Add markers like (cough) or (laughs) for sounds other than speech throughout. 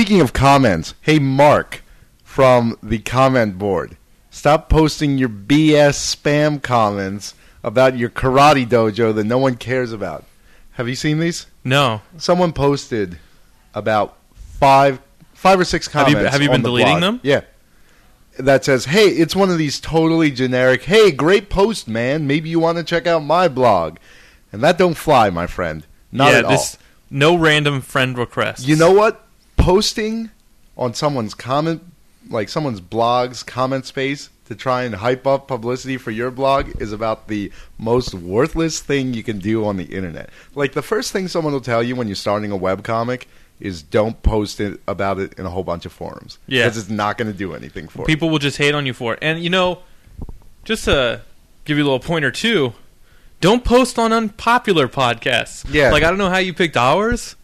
speaking of comments, hey Mark from the comment board, stop posting your BS spam comments about your karate dojo that no one cares about. Have you seen these? No. Someone posted about five, five or six Have you- comments. have you been the deleting blog. them? Yeah. That says, "Hey, it's one of these totally generic. Hey, great post, man. Maybe you want to check out my blog." And that don't fly, my friend. Not yeah, at this no random friend requests. You know what? Posting on someone's comment, like someone's blog's comment space, to try and hype up publicity for your blog is about the most worthless thing you can do on the internet. Like the first thing someone will tell you when you're starting a webcomic is don't post it about it in a whole bunch of forums. Yeah. Because it's not going to do anything for you. People will just hate on you for it. And you know, just to give you a little pointer too, don't post on unpopular podcasts. Yeah. Like I don't know how you picked ours.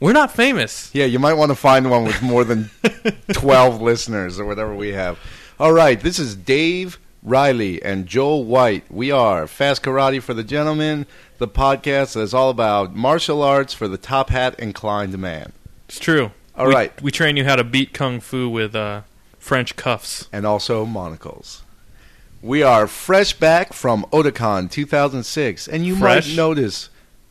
We're not famous. Yeah, you might want to find one with more than (laughs) 12 listeners or whatever we have. All right, this is Dave Riley and Joel White. We are Fast Karate for the Gentleman, the podcast that is all about martial arts for the top hat inclined man. It's true. All we, right. We train you how to beat kung fu with uh, French cuffs. and also monocles. We are fresh back from Otakon 2006, and you Fresh? might notice,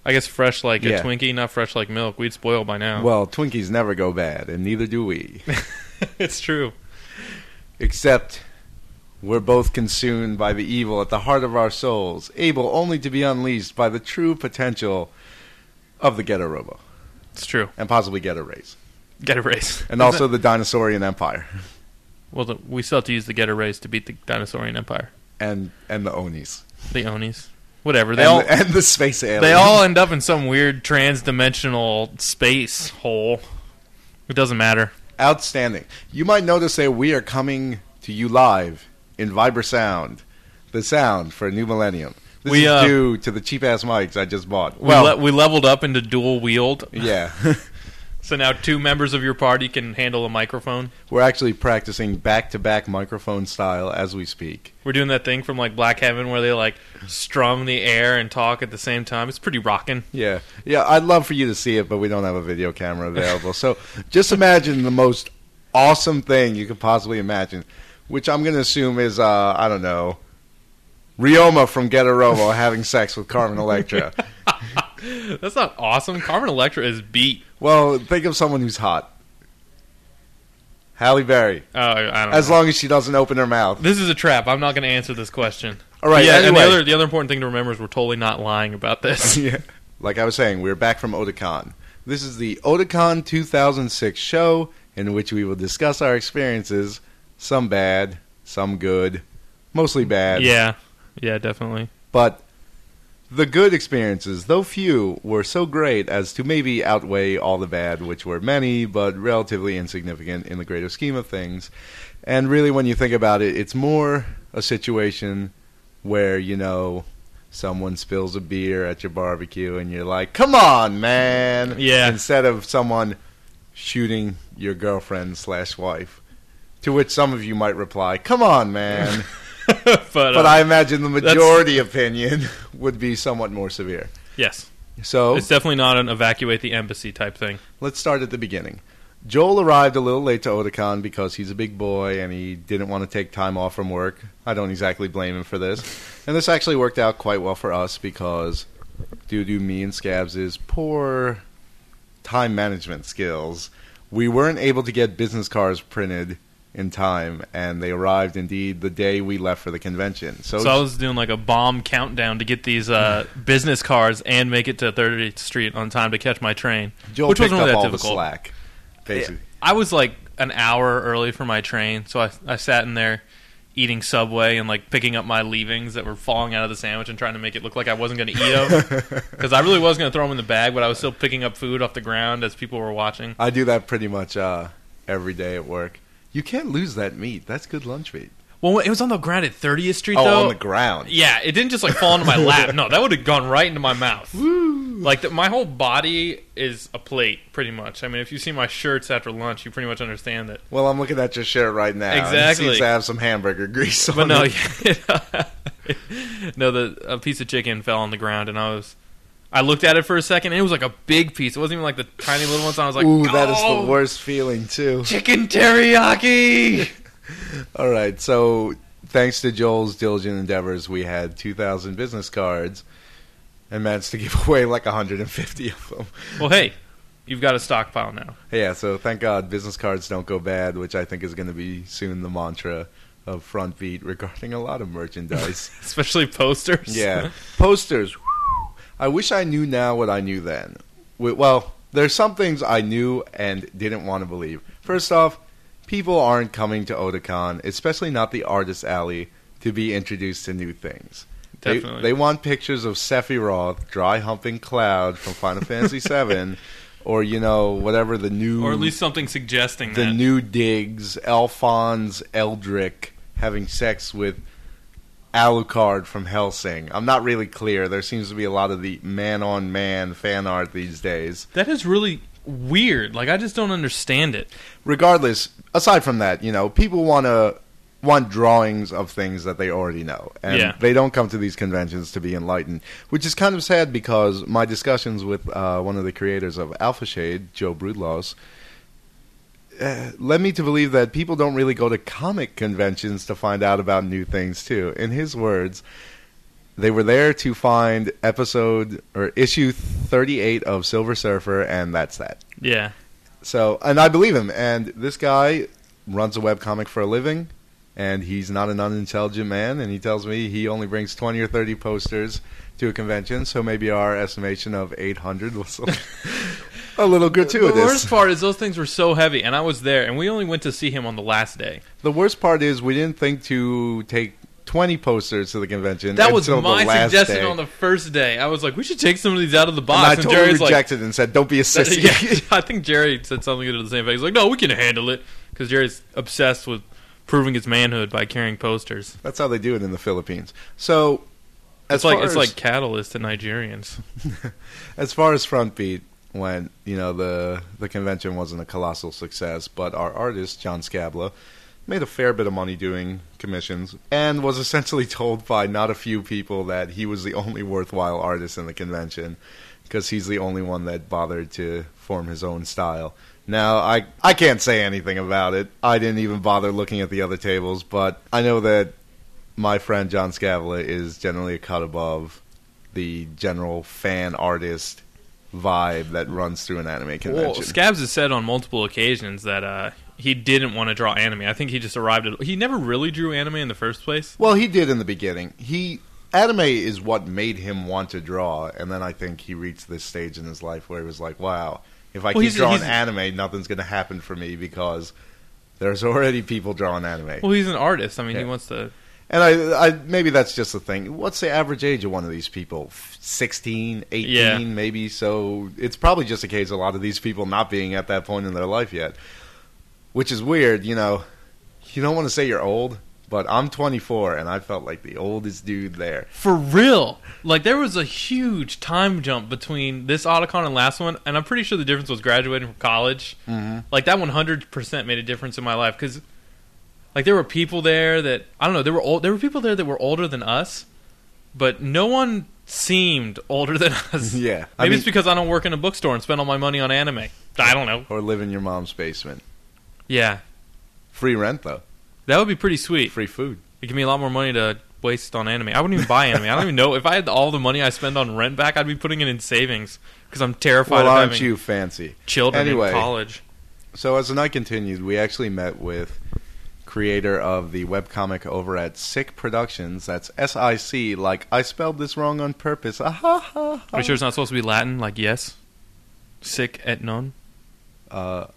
I guess fresh like Yeah. a Twinkie, not fresh like milk. We'd spoil by now. well, Twinkies never go bad, and neither do we. (laughs) it's true. Except we're both consumed by the evil at the heart of our souls, able only to be unleashed by the true potential of the Getter Robo, It's true. and possibly Ghetto Race, Get a race. (laughs) and also the Dinosaurian Empire, well, the, we still have to use the get a race to beat the Dinosaurian Empire. and and the Onis, The Onis. Whatever. They and, all the, and the space aliens. they all end up in some weird trans-dimensional space hole. It doesn't matter. Outstanding. You might notice that we are coming to you live in Viber Sound, the sound for a new millennium. This We, is uh, due to the cheap ass mics I just bought. We, Well, le- we leveled up into dual wield, yeah, (laughs) so now two members of your party can handle a microphone. we're actually practicing back to back microphone style as we speak. We're doing that thing from like Black Heaven where they like strum the air and talk at the same time. It's pretty rocking. Yeah, yeah. I'd love for you to see it, but we don't have a video camera available. so (laughs) just imagine the most awesome thing you could possibly imagine, which I'm going to assume is uh, I don't know. Ryoma from Getter Robo having sex with Carmen Electra. (laughs) That's not awesome. Carmen Electra is beat. Well, think of someone who's hot. Halle Berry. Oh, I don't As know. long as she doesn't open her mouth. This is a trap. I'm not going to answer this question. All right. yeah, and the other the other important thing to remember is we're totally not lying about this. (laughs) yeah. Like I was saying, we're back from Otakon. This is the Otakon 2006 show in which we will discuss our experiences, some bad, some good, mostly bad. yeah, yeah, definitely. But the good experiences, though few, were so great as to maybe outweigh all the bad, which were many, but relatively insignificant in the greater scheme of things. And really, when you think about it, it's more a situation where, you know, someone spills a beer at your barbecue and you're like, come on, man. Yeah. Instead of someone shooting your girlfriend slash wife. To which some of you might reply, come on, man. (laughs) (laughs) but But uh, I imagine the majority opinion (laughs) would be somewhat more severe. yes, So it's definitely not an evacuate the embassy type thing. let's start at the beginning. Joel arrived a little late to Otakon because he's a big boy and he didn't want to take time off from work. I don't exactly blame him for this. And this actually worked out quite well for us because due to me and Scabs' poor time management skills, we weren't able to get business cards printed in time and they arrived indeed the day we left for the convention. So, So I was doing like a bomb countdown to get these uh, (laughs) business cards and make it to 30th Street on time to catch my train. Joel which wasn't really that difficult. slack. Basically. I was like an hour early for my train, so I, I sat in there eating Subway and like picking up my leavings that were falling out of the sandwich and trying to make it look like I wasn't going to eat them because (laughs) I really was going to throw them in the bag, but I was still picking up food off the ground as people were watching. I do that pretty much uh, every day at work. You can't lose that meat. That's good lunch meat. Well, it was on the ground at 30th Street Oh, though. on the ground. Yeah, it didn't just like fall into my (laughs) lap. No, that would have gone right into my mouth. Like the, my whole body is a plate, pretty much. I mean, if you see my shirts after lunch, you pretty much understand that. Well, I'm looking at your shirt right now. and Exactly. It seems to have some hamburger grease on But no, it. (laughs) Uh, (laughs) no, the a piece of chicken fell on the ground, and I was I looked at it for a second, and it was like a big piece. It wasn't even like the tiny little ones. I was like, Ooh, that is "Oh, the worst feeling too. Chicken teriyaki. (laughs) All right, so thanks to Joel's diligent endeavors, we had 2,000 business cards and managed to give (laughs) away like 150 of them. well, hey, you've got a stockpile now. Yeah, so thank God business cards don't go bad, which I think is going to be soon the mantra of Front Beat regarding a lot of merchandise. (laughs) especially posters. yeah, posters. I wish I knew now what I knew then. Well, there's some things I knew and didn't want to believe. First off, people aren't coming to Otakon, especially not the Artist Alley, to be introduced to new things. They, Definitely. they want pictures of Sephiroth dry humping Cloud from Final (laughs) Fantasy VII, or you know whatever the new or at least something suggesting the that. new digs, Alphonse Elric having sex with Alucard from Hellsing. I'm not really clear. There seems to be a lot of the man on man fan art these days. that is really weird. Like I just don't understand it. Regardless, aside from that, you know, people want to want drawings of things that they already know. And Yeah. they don't come to these conventions to be enlightened, which is kind of sad because my discussions with uh, one of the creators of Alpha Shade, Joe Brudlos, uh, led me to believe that people don't really go to comic conventions to find out about new things too. In his words, they were there to find episode or issue 38 of Silver Surfer and that's that. Yeah. So, and I believe him. And this guy runs a webcomic for a living, and he's not an unintelligent man. And he tells me he only brings 20 or 30 posters to a convention, so maybe our estimation of 800 was (laughs) (laughs) a little gratuitous. The worst part is those things were so heavy, and I was there, and we only went to see him on the last day. The worst part is we didn't think to take 20 posters to the convention. That was my suggestion day. on the first day. I was like, we should take some of these out of the And box. I And, totally Jerry's like, rejected and said, "Don't be a (laughs) sissy." yeah, I think Jerry said something to the same effect. He's like, no, we can handle it because Jerry's obsessed with proving his manhood by carrying posters. That's how they do it in the Philippines. So, as It's like it's like catalyst to Nigerians. (laughs) as far as front beat went, you know the the convention wasn't a colossal success, but our artist John Scabla made a fair bit of money doing commissions and was essentially (laughs) told by not a few people that he was the only worthwhile artist in the convention because he's the only one that bothered to form his own style. Now, I I can't say anything about it. I didn't even bother looking at the other tables, but I know that my friend John Scavilla is generally a cut above the general fan artist vibe that runs through an anime Well, convention. Scabs has said on multiple occasions that uh, he didn't want to draw anime. I think he just arrived at. He never really drew anime in the first place. well, he did in the beginning. He anime is what made him want to draw, and then I think he reached this stage in his life where he was like, "Wow, if I Well, keep drawing anime, nothing's going to happen for me because there's (laughs) already people drawing anime." Well, he's an artist. I mean, he wants to. And I, I maybe that's just the thing. What's the average age of one of these people? 16, 18, Yeah. maybe. So it's probably just a case of a lot of these people not being at that point in their life yet, which is weird. You know, you don't want to say you're old, but I'm 24 and I felt like the oldest dude there. For real, like there was a huge time jump between this Otakon and last one, and I'm pretty sure the difference was graduating from college. Mm-hmm. Like that 100 percent made a difference in my life because, like, there were people there that I don't know. There were old. There were people there that were older than us, but no one seemed older than (laughs) us. Yeah, I maybe mean- it's because I don't work in a bookstore and spend all my money on anime. I don't know. Or live in your mom's basement. Yeah, Free rent though, that would be pretty sweet. free food. It'd give me a lot more money to waste on anime. I wouldn't even buy anime. I don't even know if I had all the money I spend on rent back. I'd be putting it in savings because I'm terrified Well, of aren't having you fancy? children Anyway. in college. So as the night continued, we actually met with creator of the webcomic over at Sic Productions. That's S I C. Like I spelled this wrong on purpose. Ah, ha, ha, ha. Are you sure it's not supposed to be Latin? Like yes, sic et non. Uh,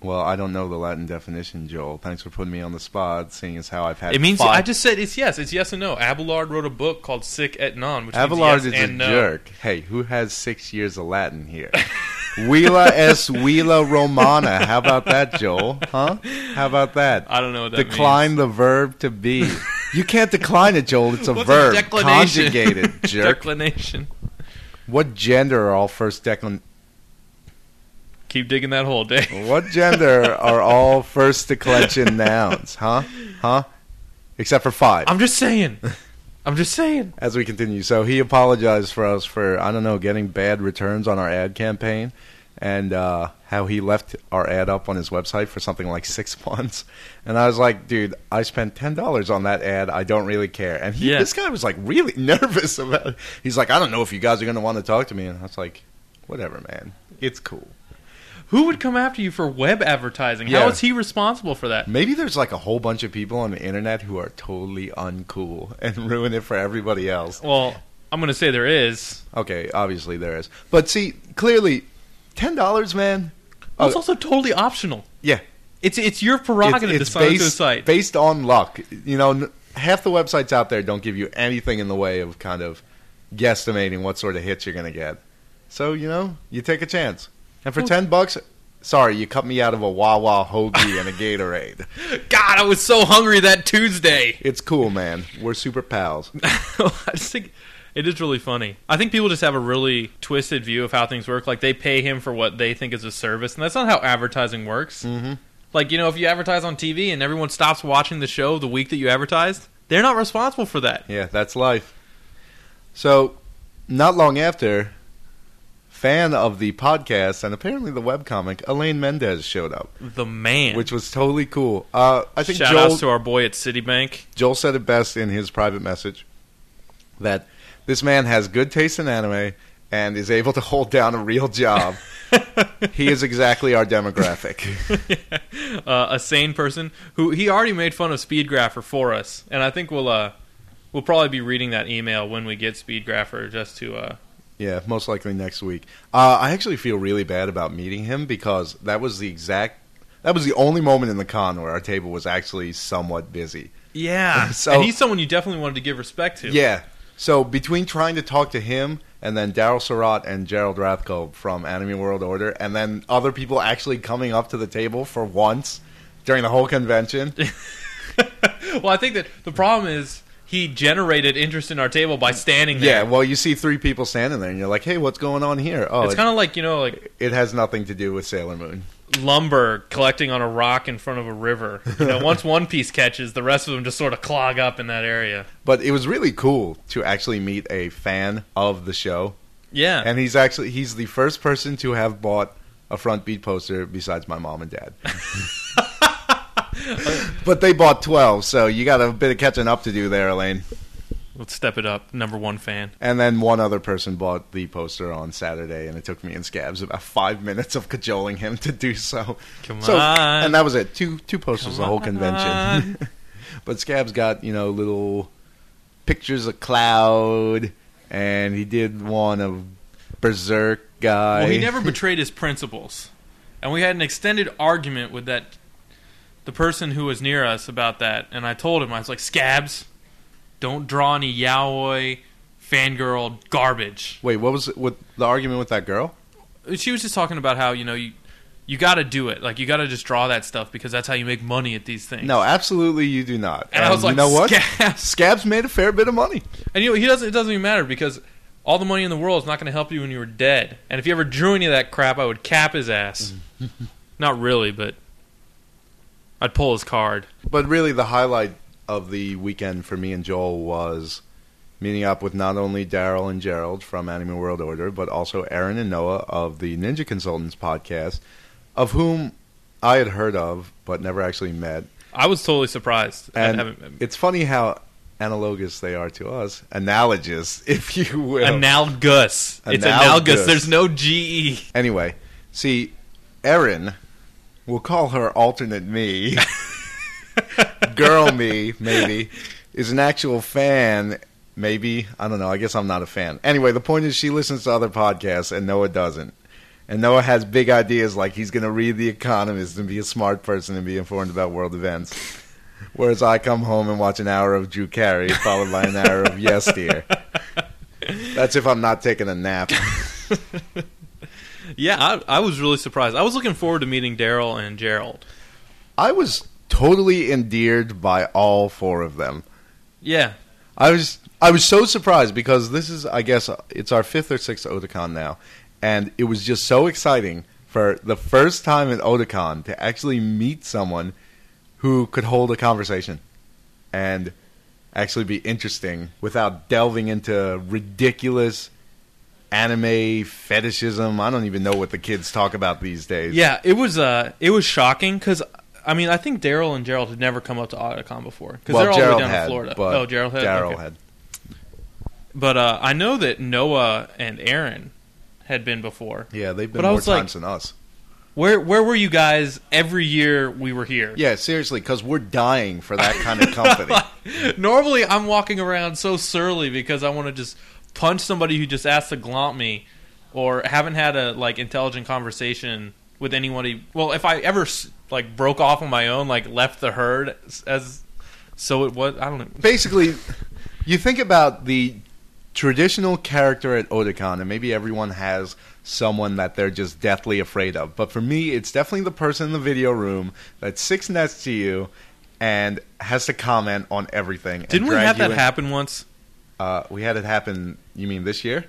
well, I don't know the Latin definition, Joel. Thanks for putting me on the spot, seeing as how I've had. It means five- I just said it's yes. It's yes and no. Abelard wrote a book called Sic et non, which Abelard means is yes a no. jerk. Hey, who has six years of Latin here? (laughs) Vila es Vila Romana. How about that, Joel? Huh? How about that? I don't know what that decline means. the verb to be. You can't decline it, Joel. It's a What's verb. declination? Conjugated, (laughs) jerk. Declination. what gender are all first declin? Keep digging that hole, Dave. What gender are all first declension nouns? Huh? Huh? Except for five. I'm just saying. I'm just saying. as we continue. So he apologized for us for I don't know getting bad returns on our ad campaign, and uh, how he left our ad up on his website for something like six (laughs) months. And I was like, dude, I spent ten dollars on that ad. I don't really care. And he, Yeah. this guy was like really (laughs) nervous about it. He's like, I don't know if you guys are going to want to talk to me. And I was like, whatever, man. It's cool. Who would come after you for web advertising? Yeah. How is he responsible for that? Maybe there's like a whole bunch of people on the internet who are totally uncool and (laughs) ruin it for everybody else. Well, I'm going to say there is. Okay, obviously there is. But see, clearly, ten dollars, man. Well, it's also totally optional. yeah, It's it's your prerogative it's, to it's sign up to a site. based on luck. You know, n- half the websites out there don't give you anything in the way of kind of guesstimating what sort of hits you're going to get. So you know, you take a chance. And for ten bucks, sorry, you cut me out of a Wawa hoagie and a Gatorade. (laughs) God, I was so hungry that Tuesday. It's cool, man. We're super pals. (laughs) I just think it is really funny. I think people just have a really twisted view of how things work. Like they pay him for what they think is a service, and that's not how advertising works. Mm-hmm. Like you know, if you advertise on TV and everyone stops watching the show the week that you advertised, they're not responsible for that. Yeah, that's life. So, not long after, fan of the podcast and apparently the webcomic, Elaine Mendez showed up, The man. which was totally cool. Uh, I think Shout Joel, outs to our boy at Citibank. Joel said it best in his private message that this man has good taste in anime and is able to hold down a real job. (laughs) he is exactly our demographic. (laughs) uh, a sane person who he already made fun of Speed Grapher for us, and I think we'll uh, we'll probably be reading that email when we get Speed Grapher just to uh, Yeah, most likely next week. Uh, I actually feel really bad about meeting him because that was the exact that was the only moment in the con where our table was actually somewhat busy. yeah. (laughs) So- and he's someone you definitely wanted to give respect to. Yeah. So between trying to talk to him and then Daryl Surat and Gerald Rathkolb from Anime World Order, and then other people actually coming up to the table for once during the whole convention. (laughs) well, I think that the problem is he generated interest in our table by standing there. yeah, well, you see three people standing there, and you're like, "Hey, what's going on here?" Oh, it's it, kind of like you know, like it has nothing to do with Sailor Moon. lumber collecting on a rock in front of a river. You know, once (laughs) one piece catches, the rest of them just sort of clog up in that area. But it was really cool to actually meet a fan of the show. Yeah, And he's actually he's the first person to have bought a front beat poster besides my mom and dad. (laughs) (laughs) but they bought 12, so you got a bit of catching up to do there, Elaine. let's step it up. Number one fan. And then one other person bought the poster on Saturday, and it took me and Scabs about five minutes of cajoling him to do so. Come so on. and that was it. Two two posters Come the whole on. convention. (laughs) but Scabs got you know little pictures of Cloud, and he did one of Berserk guy. Well, he never (laughs) betrayed his principles, and we had an extended argument with that the person who was near us about that. And I told him I was like, "Scabs, don't draw any yaoi fangirl garbage." Wait, what was it with the argument with that girl? She was just talking about how you know you you got to do it, like you got to just draw that stuff because that's how you make money at these things. No, absolutely you do not. and I was like, you know what? Scabs. Scabs made a fair bit of money. And you know, he doesn't. It doesn't even matter because all the money in the world is not going to help you when you were dead. And if you ever drew any of that crap, I would cap his ass. (laughs) not really, but I'd pull his card. But really, the highlight of the weekend for me and Joel was meeting up with not only Daryl and Gerald from Anime World Order, but also Erin and Noah of the Ninja Consultants podcast, of whom I had heard of but never actually met. I was totally surprised. And it's funny how analogous they are to us, analogous, (laughs) if you will. analogous. It's Analogous. analogous. There's no E. GE. Anyway, see, Erin, we'll call her alternate me, girl me, maybe, is an actual fan. Maybe I don't know. I guess I'm not a fan. Anyway, the point is she listens to other podcasts and Noah doesn't. And Noah has big ideas like he's going to read The Economist and be a smart person and be informed about world events. Whereas I come home and watch an hour of Drew Carey followed by an hour of Yes Dear. That's if I'm not taking a nap. (laughs) Yeah, I, I was really surprised. I was looking forward to meeting Daryl and Gerald. I was totally endeared by all four of them. Yeah, I was I was so surprised because this is I guess it's our fifth or sixth Otakon now, and it was just so exciting for the first time in Otakon to actually meet someone who could hold a conversation, and actually be interesting without delving into ridiculous anime fetishism. I don't even know what the kids talk about these days. Yeah, it was uh, it was shocking because I mean I think Daryl and Gerald had never come up to Otakon before because well, they're all Gerald the way down had, in Florida. but oh, Gerald had. Daryl Okay. had. But uh, I know that Noah and Erin had been before. Yeah, they've been But I more was like- times than us. Where where were you guys every year we were here? Yeah, seriously, because we're dying for that kind of company. (laughs) Normally, I'm walking around so surly because I want to just punch somebody who just asked to glomp me, or haven't had a like intelligent conversation with anybody. Well, if I ever like broke off on my own, like left the herd as so it was. I don't know. Basically, (laughs) you think about the traditional character at Otakon, and maybe everyone has someone that they're just deathly afraid of. But for me, it's definitely the person in the video room that sits next to you and has to comment on everything. Didn't we have that in- happen once? Uh, we had it happen. You mean this year?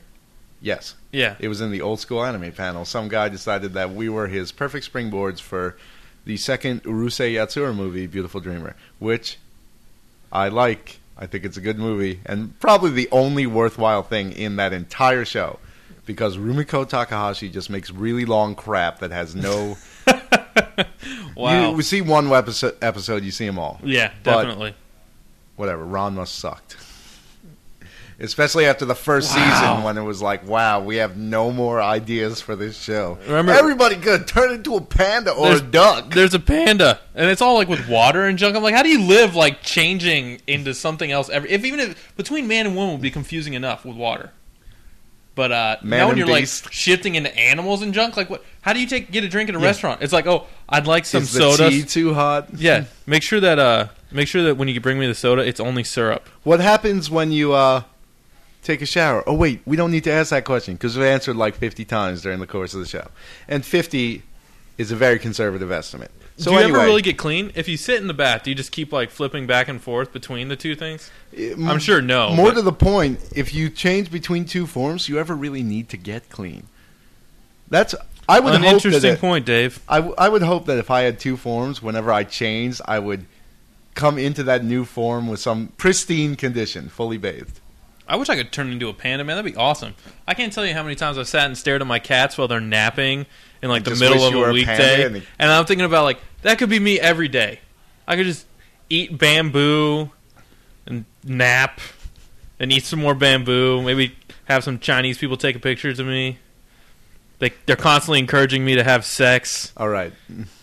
Yes. Yeah. It was in the old school anime panel. Some guy decided that we were his perfect springboards for the second Urusei Yatsura movie, Beautiful Dreamer, which I like. I think it's a good movie and probably the only worthwhile thing in that entire show because Rumiko Takahashi just makes really long crap that has no. (laughs) Wow. You, we see one episode, episode, you see them all. yeah, but- definitely. Whatever. Ranma sucked. Especially after the first Wow. season when it was like, wow, we have no more ideas for this show. Remember- Everybody could turn into a panda or a duck. There's a panda, and it's all like with water and junk. I'm like, how do you live like changing into something else? Every if even if between man and woman would be confusing enough with water, but uh, Man now when you're beast. like shifting into animals and junk, like what? How do you take get a drink at a Yeah. restaurant? It's like, oh, I'd like some Is soda. tea too hot? Yeah, make sure that uh, make sure that when you bring me the soda, it's only syrup. What happens when you uh, take a shower? Oh, wait, we don't need to ask that question because we've answered like 50 times during the course of the show. And 50 is a very conservative estimate. So do you anyway, ever really get clean? If you sit in the bath, do you just keep like flipping back and forth between the two things? m- I'm sure no. More but- to the point, if you change between two forms, you ever really need to get clean? That's I would an hope interesting that it- point, Dave. I, w- I would hope that if I had two forms, whenever I changed, I would come into that new form with some pristine condition, fully bathed. I wish I could turn into a panda, man. That'd be awesome. I can't tell you how many times I've sat and stared at my cats while they're napping in like the Just middle wish of you were a a weekday, panda and, and- I'm thinking about like that could be me every day. I could just eat bamboo and nap and eat some more bamboo. Maybe have some Chinese people take pictures of me. They they're constantly encouraging me to have sex. All right.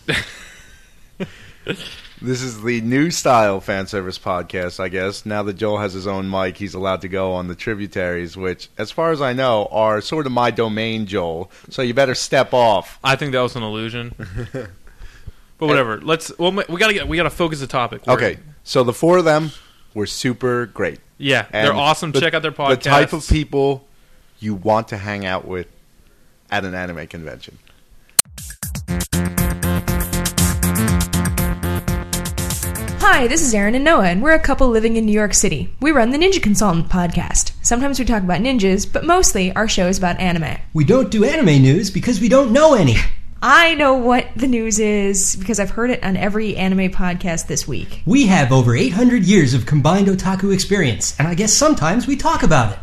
(laughs) this is the new style fan service podcast, I guess. Now that Joel has his own mic, he's allowed to go on the tributaries, which, as far as I know, are sort of my domain, Joel. So you better step off. I think that was an illusion. (laughs) but whatever. Let's. Well, we gotta get. We gotta focus the topic. We're- Okay, so the four of them were super great. Yeah, And they're awesome. the- Check out their podcast. The type of people you want to hang out with at an anime convention. Hi, this is Erin and Noah, and we're a couple living in New York City. We run the Ninja Consultant podcast. Sometimes we talk about ninjas, but mostly our show is about anime. We don't do anime news because we don't know any. I know what the news is because I've heard it on every anime podcast this week. We have over 800 years of combined otaku experience, and I guess sometimes we talk about it.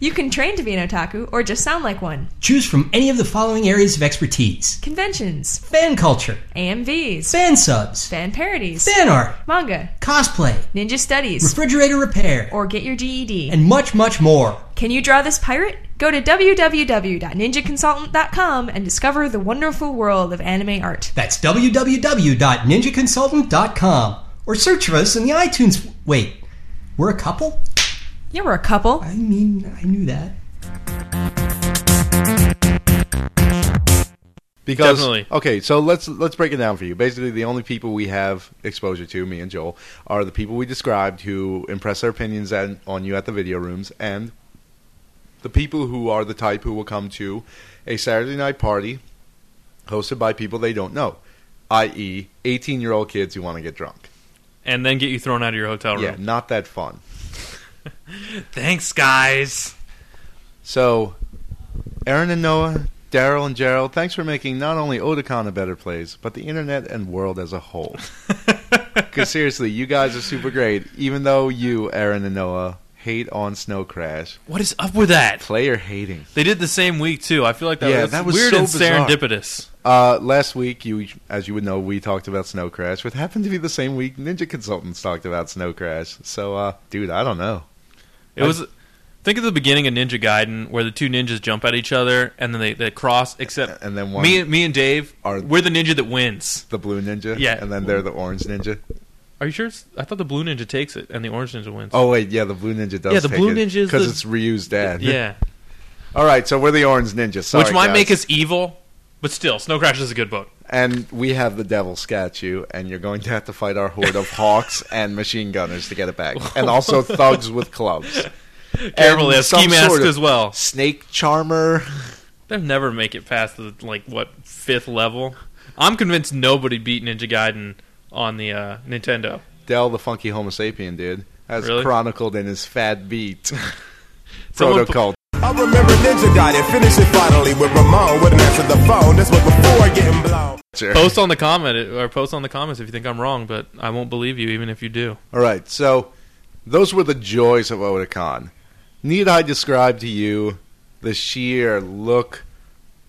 You can train to be an otaku or just sound like one. Choose from any of the following areas of expertise Conventions, fan culture, AMVs, fan subs, fan parodies, fan art, manga, cosplay, ninja studies, refrigerator repair, or get your GED. and much, much more. Can you draw this pirate? Go to www.ninjaconsultant.com and discover the wonderful world of anime art. That's www.ninjaconsultant.com. Or search for us in the iTunes. Wait, we're a couple? Yeah, we're a couple. I mean, I knew that. Because Definitely. okay, so let's let's break it down for you. Basically, the only people we have exposure to, me and Joel, are the people we described who impress their opinions at, on you at the video rooms, and the people who are the type who will come to a Saturday night party hosted by people they don't know, i.e., eighteen-year-old kids who want to get drunk. and then get you thrown out of your hotel room. Yeah, not that fun. (laughs) Thanks, guys. So, Erin and Noah, Daryl and Gerald, thanks for making not only Otakon a better place, but the internet and world as a whole. (laughs) Because seriously, you guys are super great. Even though you, Erin and Noah, hate on Snow Crash, What is up with that? player hating. They did the same week too. I feel like that, Yeah, was, that was weird so and bizarre. serendipitous. Uh, last week, you, as you would know, we talked about Snow Crash, which happened to be the same week Ninja Consultants talked about Snow Crash. So, uh, dude, I don't know. It was. Think of the beginning of Ninja Gaiden, where the two ninjas jump at each other and then they, they cross. Except And then one, me, me and Dave, are- we're the ninja that wins. the blue ninja, Yeah. and then they're the orange ninja. Are you sure? It's, I thought the blue ninja takes it and the orange ninja wins. Oh wait, yeah, the blue ninja does. Yeah, the take blue ninja because the- it's Ryu's dad. yeah, (laughs) All right, so we're the orange ninja. Sorry, which might guys. make us evil, but still, Snow Crash is a good book. And we have the devil statue, and you're going to have to fight our horde of (laughs) hawks and machine gunners to get it back, and also thugs with clubs. Careful, they have some ski masks sort of as well. Snake charmer. They'll never make it past the like what fifth level. I'm convinced nobody beat Ninja Gaiden on the uh, Nintendo. Del, the funky Homo sapien, dude, as Really? chronicled in his Fat Beat Someone (laughs) protocol. I remember Ninja Gaiden, finish it finally with Ramon. Wouldn't answer the phone, this was before getting blown. Post on the comment or post on the comments if you think I'm wrong, but I won't believe you even if you do. All right, so those were the joys of Otakon. Need I describe to you the sheer look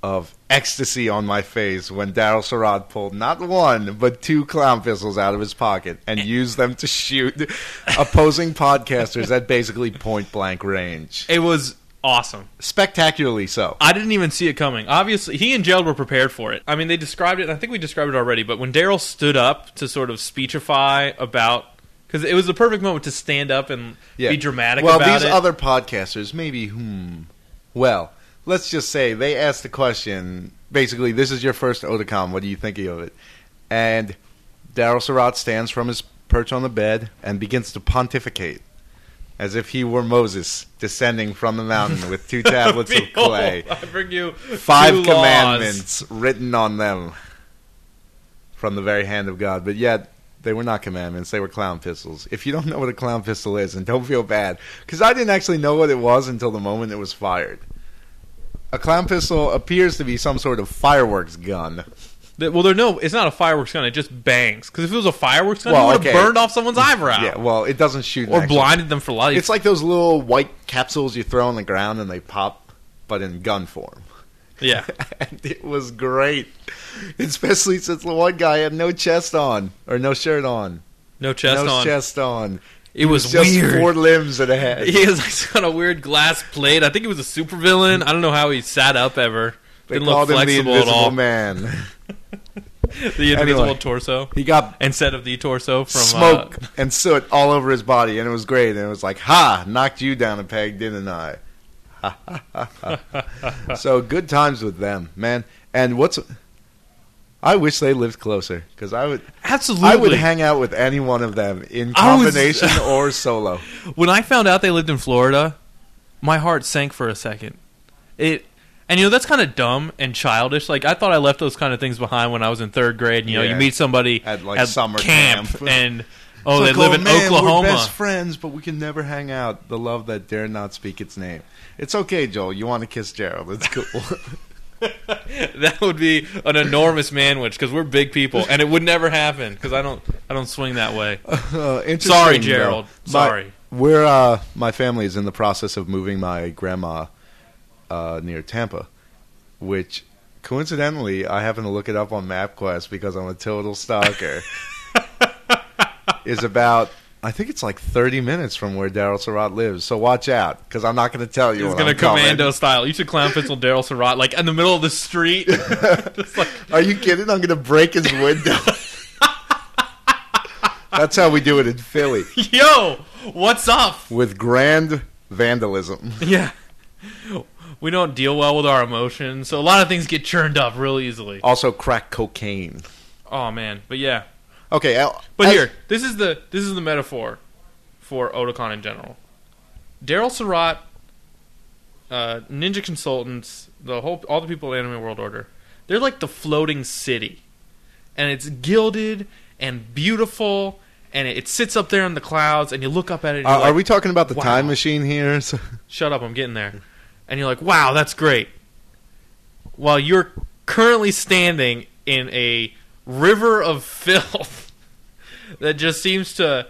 of ecstasy on my face when Daryl Surat pulled not one but two clown pistols out of his pocket and (laughs) used them to shoot opposing podcasters at basically point blank range? It was awesome. Spectacularly so. I didn't even see it coming. Obviously, he and Gerald were prepared for it. I mean, they described it, and I think we described it already, but when Daryl stood up to sort of speechify about. Because it was the perfect moment to stand up and be dramatic well, these it. other podcasters, maybe, hmm. Well, let's just say they asked the question. Basically, this is your first Otakon. What are you thinking of it? And Daryl Surat stands from his perch on the bed and begins to pontificate, as if he were Moses descending from the mountain with two (laughs) tablets of clay, I bring you five two laws. commandments written on them from the very hand of God. But yet, they were not commandments; they were clown pistols. If you don't know what a clown pistol is, and don't feel bad, because I didn't actually know what it was until the moment it was fired. A clown pistol appears to be some sort of fireworks gun. Well, there no, it's not a fireworks gun. It just bangs. Because if it was a fireworks gun, Well, it would have okay. burned off someone's eyebrow, Yeah, well, it doesn't shoot. an or actual- blinded them for life. It's like those little white capsules you throw on the ground and they pop, but in gun form. yeah, (laughs) and it was great, especially since the one guy had no chest on or no shirt on, no chest no on. chest on. It was, just weird. four limbs and a head. (laughs) He has like (laughs) kind of weird glass plate. I think he was a supervillain. I don't know how he sat up ever. They Didn't look called him the flexible at Invisible all. Man. (laughs) The invisible Anyway. torso He got instead of the torso from smoke Uh, and soot all over his body, and it was great. And it was like, "Ha! Knocked you down a peg, didn't I?" So good times with them, man. And what's I wish they lived closer because I would absolutely. I would hang out with any one of them in I was- combination (laughs) or solo. when I found out they lived in Florida, my heart sank for a second. It and you know that's kind of dumb and childish. Like I thought I left those kind of things behind when I was in third grade. And, You know, Yeah. you meet somebody At, like, summer camp, camp. and (laughs) oh, they live oh, in man, We're Oklahoma. best friends, but we can never hang out. The love that dare not speak its name. It's okay, Joel. You want to kiss Gerald? It's cool. (laughs) (laughs) that would be an enormous manwich because we're big people, and it would never happen because I don't I don't swing that way. (laughs) Uh, Sorry, though. Gerald. My- Sorry. we're uh, my family is in the process of moving my grandma uh, near Tampa, which coincidentally I happen to look it up on MapQuest because I'm a total stalker. (laughs) is about I think it's like 30 minutes from where Daryl Surat lives. So watch out because I'm not going to tell you. He's I'm coming. commando style. You should clown pistol Daryl Surat like in the middle of the street. (laughs) Like Are you kidding? I'm going to break his window. (laughs) That's how we do it in Philly yo, what's up? with grand vandalism. (laughs) Yeah. We don't deal well with our emotions, so a lot of things get churned up real easily. Also, crack cocaine. Oh man, but yeah. Okay, Al- But as- here, this is the this is the metaphor for Otakon in general. Daryl Surat, uh, Ninja Consultants, the whole all the people in Anime World Order, they're like the floating city, and it's gilded and beautiful, and it, it sits up there in the clouds, and you look up at it. And Uh, you're are like, we talking about the wow. time machine here? (laughs) Shut up, I'm getting there. And you're like, wow, that's great. While you're currently standing in a river of (laughs) filth that just seems to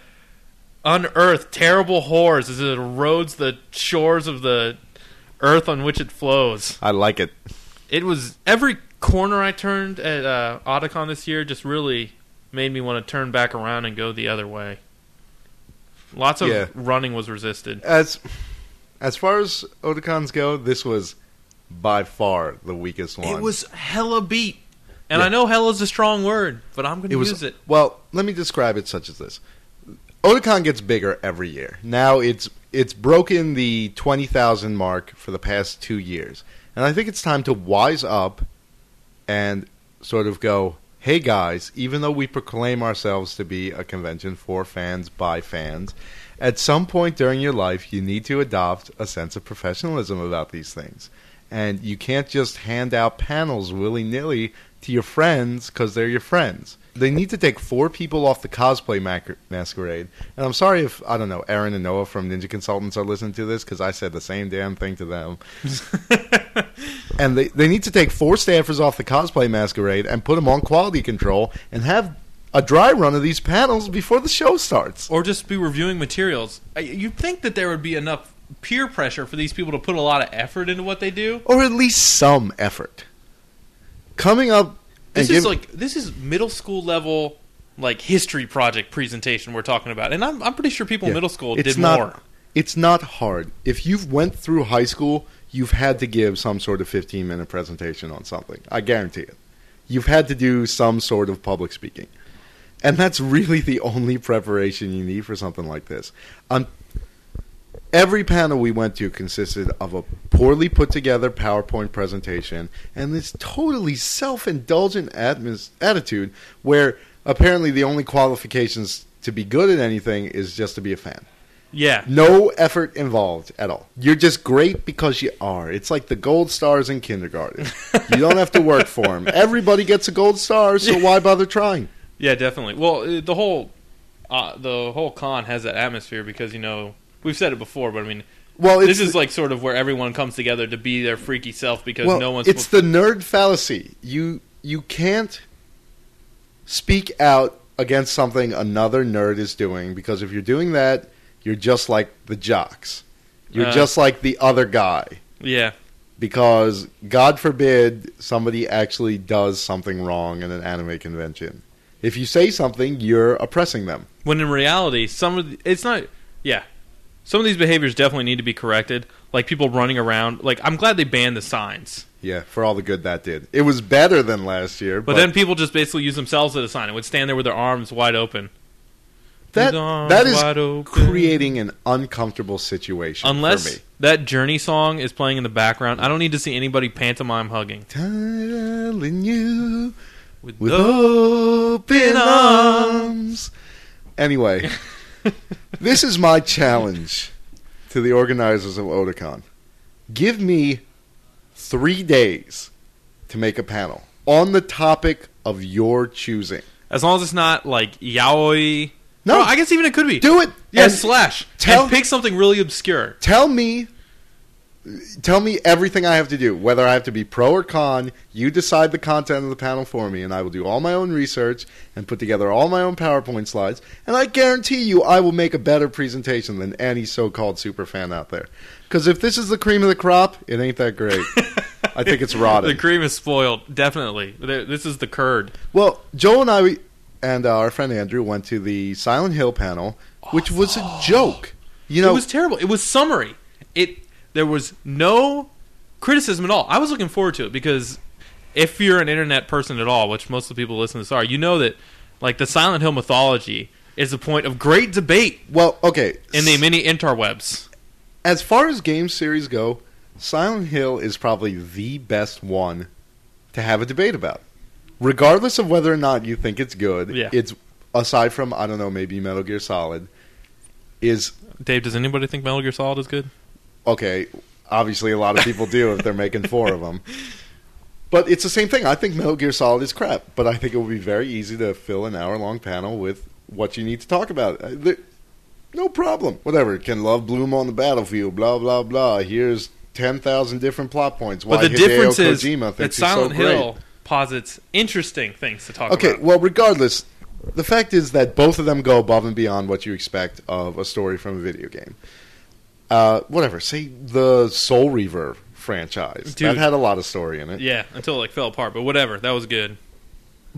unearth terrible horrors as it erodes the shores of the earth on which it flows. I like it. It was every corner I turned at uh, Otakon this year just really made me want to turn back around and go the other way. Lots of Yeah. running was resisted. As as far as Otakons go, this was by far the weakest one. It was hella beat. And Yeah. I know hell is a strong word, but I'm going to use it. well. Let me describe it such as this: Otakon gets bigger every year. Now it's it's broken the twenty thousand mark for the past two years, and I think it's time to wise up and sort of go, "Hey guys, even though we proclaim ourselves to be a convention for fans by fans." At some point during your life, you need to adopt a sense of professionalism about these things. And you can't just hand out panels willy nilly to your friends because they're your friends. They need to take four people off the cosplay mac- masquerade. And I'm sorry if, I don't know, Erin and Noah from Ninja Consultants are listening to this because I said the same damn thing to them. (laughs) and they, they need to take four staffers off the cosplay masquerade and put them on quality control and have a dry run of these panels before the show starts. or just be reviewing materials. I- You'd think that there would be enough peer pressure for these people to put a lot of effort into what they do. Or at least some effort. Coming up. This is give- like this is middle school level like history project presentation we're talking about, and I'm I'm pretty sure people in middle school it's did not, more. It's not hard. If you've went through high school, you've had to give some sort of 15 minute presentation on something. I guarantee it. You've had to do some sort of public speaking. And that's really the only preparation you need for something like this. Um, every panel we went to consisted of a poorly put together PowerPoint presentation and this totally self indulgent atmos- attitude where apparently the only qualifications to be good at anything is just to be a fan. Yeah, No effort involved at all. You're just great because you are. It's like the gold stars in kindergarten. (laughs) you don't have to work for them. Everybody gets a gold star, so why bother trying? yeah, definitely. Well, uh, the whole uh, the whole con has that atmosphere because you know we've said it before, but I mean. Well, this is like sort of where everyone comes together to be their freaky self because well, no one's it's the nerd fallacy. You you can't speak out against something another nerd is doing because if you're doing that, you're just like the jocks. You're Uh. just like the other guy. yeah. because God forbid somebody actually does something wrong in an anime convention. If you say something, you're oppressing them. When in reality, some of the, it's not. Yeah, some of these behaviors definitely need to be corrected. Like people running around. Like I'm glad they banned the signs, Yeah, for all the good that did. It was better than last year, but, but, then people just basically use themselves as a sign and would stand there with their arms wide open. that that is creating an uncomfortable situation for Unless that Journey song is playing in the background, I don't need to see anybody pantomime hugging. Telling you With with open arms. Anyway, (laughs) this is my challenge to the organizers of Otakon. Give me three days to make a panel on the topic of your choosing. as long as it's not like yaoi. No. Well, I guess even it could be. Do it. Yeah, and slash. tell- and pick something really obscure. tell me tell me everything I have to do, whether I have to be pro or con. You decide the content of the panel for me, and I will do all my own research and put together all my own PowerPoint slides. And I guarantee you, I will make a better presentation than any so-called super fan out there. Because if this is the cream of the crop, it ain't that great. I think it's (laughs) rotten. The cream is spoiled. Definitely. This is the curd. Well, Joel and I and our friend Andrew went to the Silent Hill panel, which oh. was a joke. You know, it was terrible. It was summary. It there was no criticism at all. I was looking forward to it because if you're an internet person at all, which most of the people listening to this are, you know that like the Silent Hill mythology is a point of great debate well, okay. in the many interwebs. as far as game series go, Silent Hill is probably the best one to have a debate about. Regardless of whether or not you think it's good, Yeah. it's aside from I don't know, maybe Metal Gear Solid is Dave, does anybody think Metal Gear Solid is good? Okay. Obviously, a lot of people do if they're making four of them. But it's the same thing. I think Metal Gear Solid is crap, but I think it would be very easy to fill an hour-long panel with what you need to talk about. Uh, No problem. Whatever. Can love bloom on the battlefield? Blah blah blah. Here's ten thousand different plot points. Why But the Hideo difference is that Silent so great. Hill posits interesting things to talk Okay, about. well, regardless, the fact is that both of them go above and beyond what you expect of a story from a video game. Uh, whatever, say the Soul Reaver franchise Dude. that had a lot of story in it. Yeah, until it like fell apart. But whatever, that was good.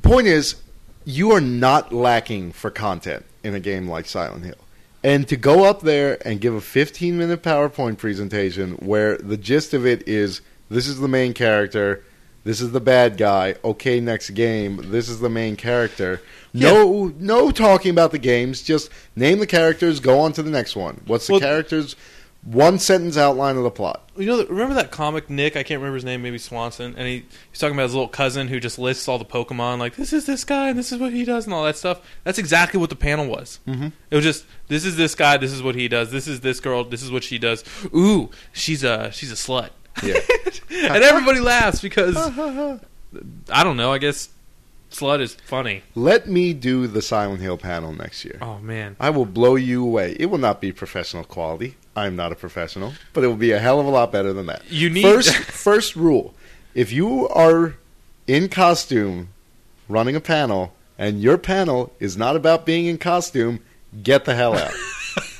Point is, you are not lacking for content in a game like Silent Hill. And to go up there and give a 15 minute PowerPoint presentation where the gist of it is this is the main character, this is the bad guy, okay, next game, this is the main character. No no talking about the games, just name the characters, go on to the next one. What's the Well- characters? One sentence outline of the plot. You know, remember that comic Nick? I can't remember his name. Maybe Swanson. And he, he's talking about his little cousin who just lists all the Pokemon. Like this is this guy, and this is what he does, and all that stuff. That's exactly what the panel was. Mm-hmm. It was just this is this guy, this is what he does, this is this girl, this is what she does. Ooh, she's a she's a slut. Yeah. (laughs) and everybody laughs because (laughs) I don't know. I guess slut is funny. Let me do the Silent Hill panel next year. Oh man, I will blow you away. It will not be professional quality. I'm not a professional, but it will be a hell of a lot better than that. You need- first (laughs) first rule: if you are in costume running a panel and your panel is not about being in costume, get the hell out. (laughs)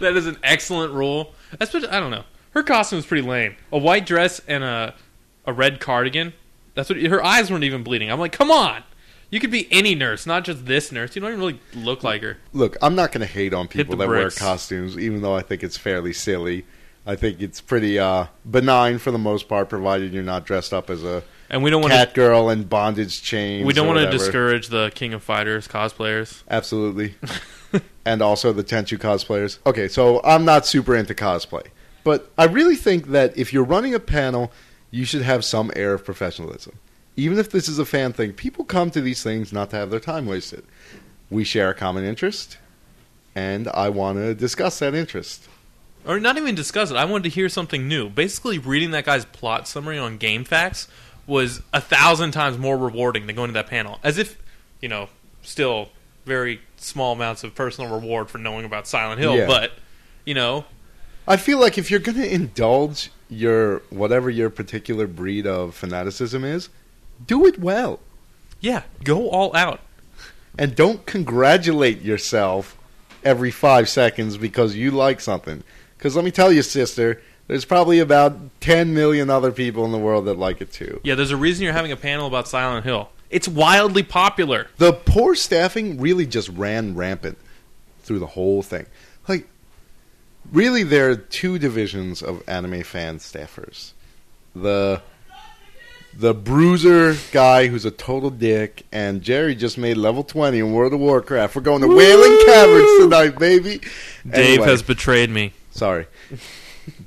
that is an excellent rule. Especially, I don't know. Her costume was pretty lame. A white dress and a a red cardigan. That's what her eyes weren't even bleeding. I'm like, come on. You could be any nurse, not just this nurse. You don't even really look like her. Look, I'm not going to hate on people that wear costumes, even though I think it's fairly silly. I think it's pretty uh, benign for the most part, provided you're not dressed up as a And we don't want cat girl and bondage chains. We don't want to discourage the King of Fighters cosplayers. Absolutely. (laughs) and also the Tenchu cosplayers. Okay, so I'm not super into cosplay. But I really think that if you're running a panel, you should have some air of professionalism. Even if this is a fan thing, people come to these things not to have their time wasted. We share a common interest, and I want to discuss that interest. Or not even discuss it. I wanted to hear something new. Basically, reading that guy's plot summary on GameFAQs was a thousand times more rewarding than going to that panel. As if, you know, still very small amounts of personal reward for knowing about Silent Hill, Yeah. but, you know, I feel like if you're going to indulge your whatever your particular breed of fanaticism is, do it well. yeah, go all out. and don't congratulate yourself every five seconds because you like something. Because let me tell you, sister, there's probably about 10 million other people in the world that like it too. Yeah, there's a reason you're having a panel about Silent Hill. It's wildly popular. The poor staffing really just ran rampant through the whole thing. Like, really, there are two divisions of anime fan staffers. The the bruiser guy who's a total dick, and Jerry just made level 20 in World of Warcraft. We're going to Wailing Caverns tonight, baby. Dave Anyway, has betrayed me. Sorry.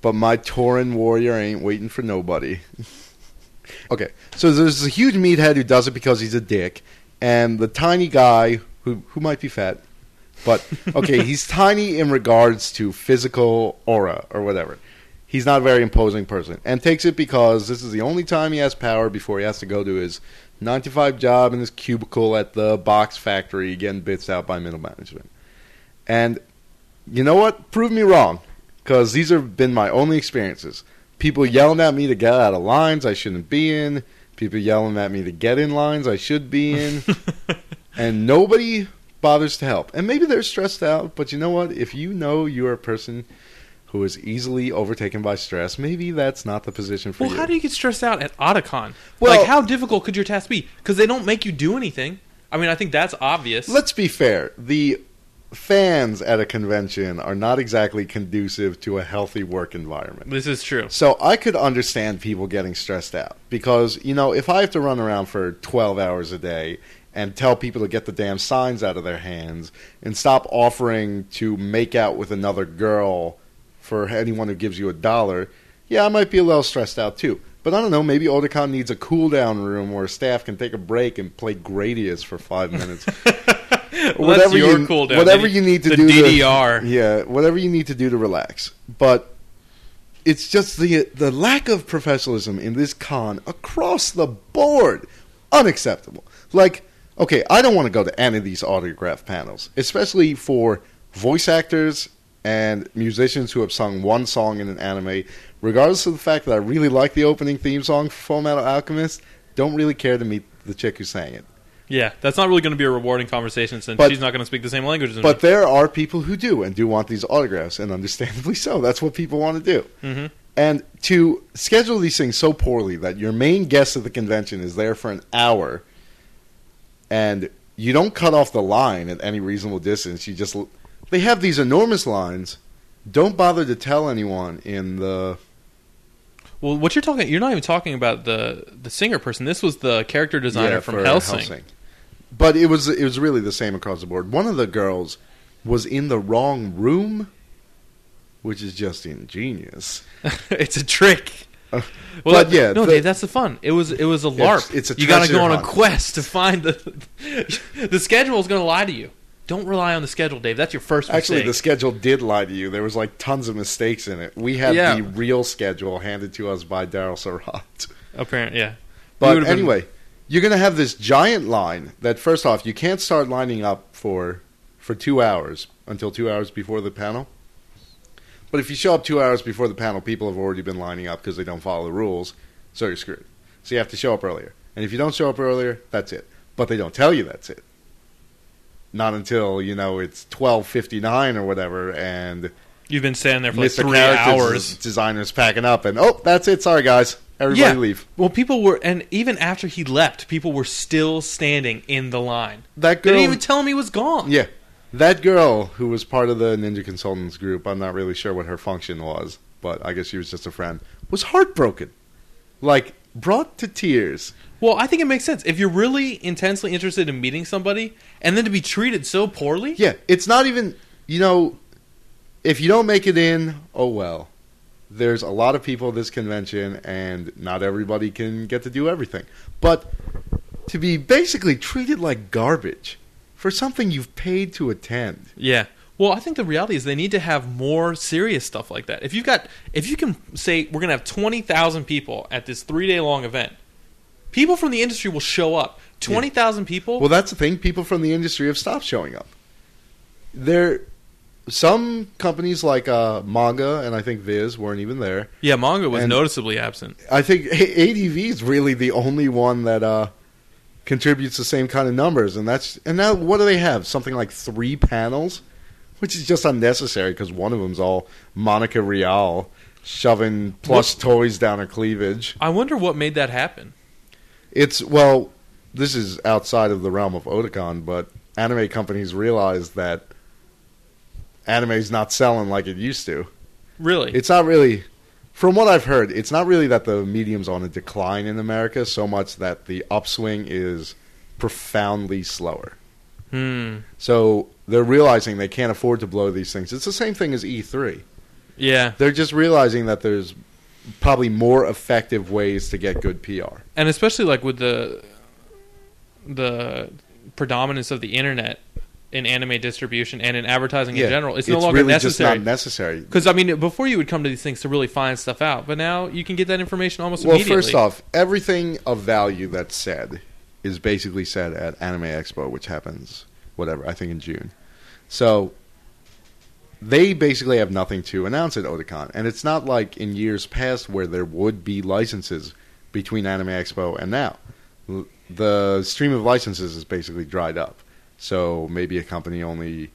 but my Tauren warrior ain't waiting for nobody. okay, so there's a huge meathead who does it because he's a dick, and the tiny guy who who might be fat, but okay, (laughs) he's tiny in regards to physical aura or whatever. He's not a very imposing person, and takes it because this is the only time he has power before he has to go to his nine to five job in his cubicle at the box factory, getting bits out by middle management. And you know what? Prove me wrong, because these have been my only experiences. People yelling at me to get out of lines I shouldn't be in. People yelling at me to get in lines I should be in. (laughs) and nobody bothers to help. And maybe they're stressed out, but you know what? If you know you're a person who is easily overtaken by stress, maybe that's not the position for Well, you. how do you get stressed out at Otakon? Well- like, how difficult could your task be? Because they don't make you do anything. I mean, I think that's obvious. Let's be fair. The fans at a convention are not exactly conducive to a healthy work environment. this is true. So I could understand people getting stressed out because, you know, if I have to run around for 12 hours a day and tell people to get the damn signs out of their hands and stop offering to make out with another girl for anyone who gives you a dollar, yeah, I might be a little stressed out too. But I don't know, maybe Otakon needs a cool down room where staff can take a break and play Gradius for five minutes. (laughs) Well, your you, cooldown. Whatever The- you need to the do DDR. To, yeah, whatever you need to do to relax. But it's just the the lack of professionalism in this con across the board unacceptable. Like, okay, I don't want to go to any of these autograph panels, especially for voice actors and musicians who have sung one song in an anime, regardless of the fact that I really like the opening theme song for Full Metal Alchemist, don't really care to meet the chick who sang it. Yeah, that's not really going to be a rewarding conversation since But- she's not going to speak the same language as me. But there are people who do and do want these autographs, and understandably so. That's what people want to do. hmm And to schedule these things so poorly that your main guest at the convention is there for an hour, and you don't cut off the line at any reasonable distance. You just they have these enormous lines. Don't bother to tell anyone in the Well, what you're talking, you're not even talking about the the singer person. This was the character designer yeah, from for Hellsing. But it was it was really the same across the board. One of the girls was in the wrong room, which is just ingenious. (laughs) it's a trick. Uh, (laughs) Well, but yeah, no, the- Dave, that's the fun. It was it was a LARP. it's a you got to go on a quest to find the (laughs) the schedule is going to lie to you. Don't rely on the schedule, Dave. That's your first Actually, the schedule did lie to you. There was like tons of mistakes in it. We had Yeah. the real schedule handed to us by Daryl Surat. Apparently, yeah. But would've been- anyway, you're going to have this giant line that first off, you can't start lining up for for 2 hours until 2 hours before the panel. But if you show up 2 hours before the panel, people have already been lining up because they don't follow the rules, so you're screwed. So you have to show up earlier. And if you don't show up earlier, that's it. But they don't tell you that's it. Not until, you know, it's 12:59 or whatever and You've been standing there for like Mr. three hours. Designers packing up, and oh, that's it. Sorry, guys. Everybody yeah. leave. Well, people were, and even after he left, people were still standing in the line. That They girl. didn't even tell him he was gone. yeah, that girl who was part of the Ninja Consultants group. I'm not really sure what her function was, but I guess she was just a friend. Was heartbroken, like brought to tears. Well, I think it makes sense if you're really intensely interested in meeting somebody, and then to be treated so poorly. Yeah, it's not even. You know, if you don't make it in, oh well. There's a lot of people at this convention, and not everybody can get to do everything. But to be basically treated like garbage for something you've paid to attend. Yeah. Well, I think the reality is they need to have more serious stuff like that. If you've got, if you can say we're going to have twenty thousand people at this three day long event, people from the industry will show up. Twenty thousand people. Well, that's the thing. People from the industry have stopped showing up. There, some companies like uh, Manga and I think Viz weren't even there. yeah, manga was and- noticeably absent. I think ADV is really the only one that uh, contributes the same kind of numbers, and that's and now what do they have? Something like three panels, which is just unnecessary because one of them's all Monica Rial shoving plush toys down her cleavage. I wonder what made that happen. It's well, this is outside of the realm of Otakon, but anime companies realize that anime's not selling like it used to. Really? It's not really, from what I've heard, it's not really that the medium's on a decline in America so much that the upswing is profoundly slower. Hmm. So they're realizing they can't afford to blow these things. It's the same thing as E3. Yeah. They're just realizing that there's probably more effective ways to get good PR. and especially like with the the predominance of the internet in anime distribution and in advertising in general, it's, no longer really necessary. just not necessary. Because I mean, before you would come to these things to really find stuff out, but now you can get that information almost Well, immediately. first off, everything of value that's said is basically said at Anime Expo, which happens, whatever, I think in June. So they basically have nothing to announce at Otakon. And it's not like in years past where there would be licenses between Anime Expo and now. The stream of licenses is basically dried up. So maybe a company only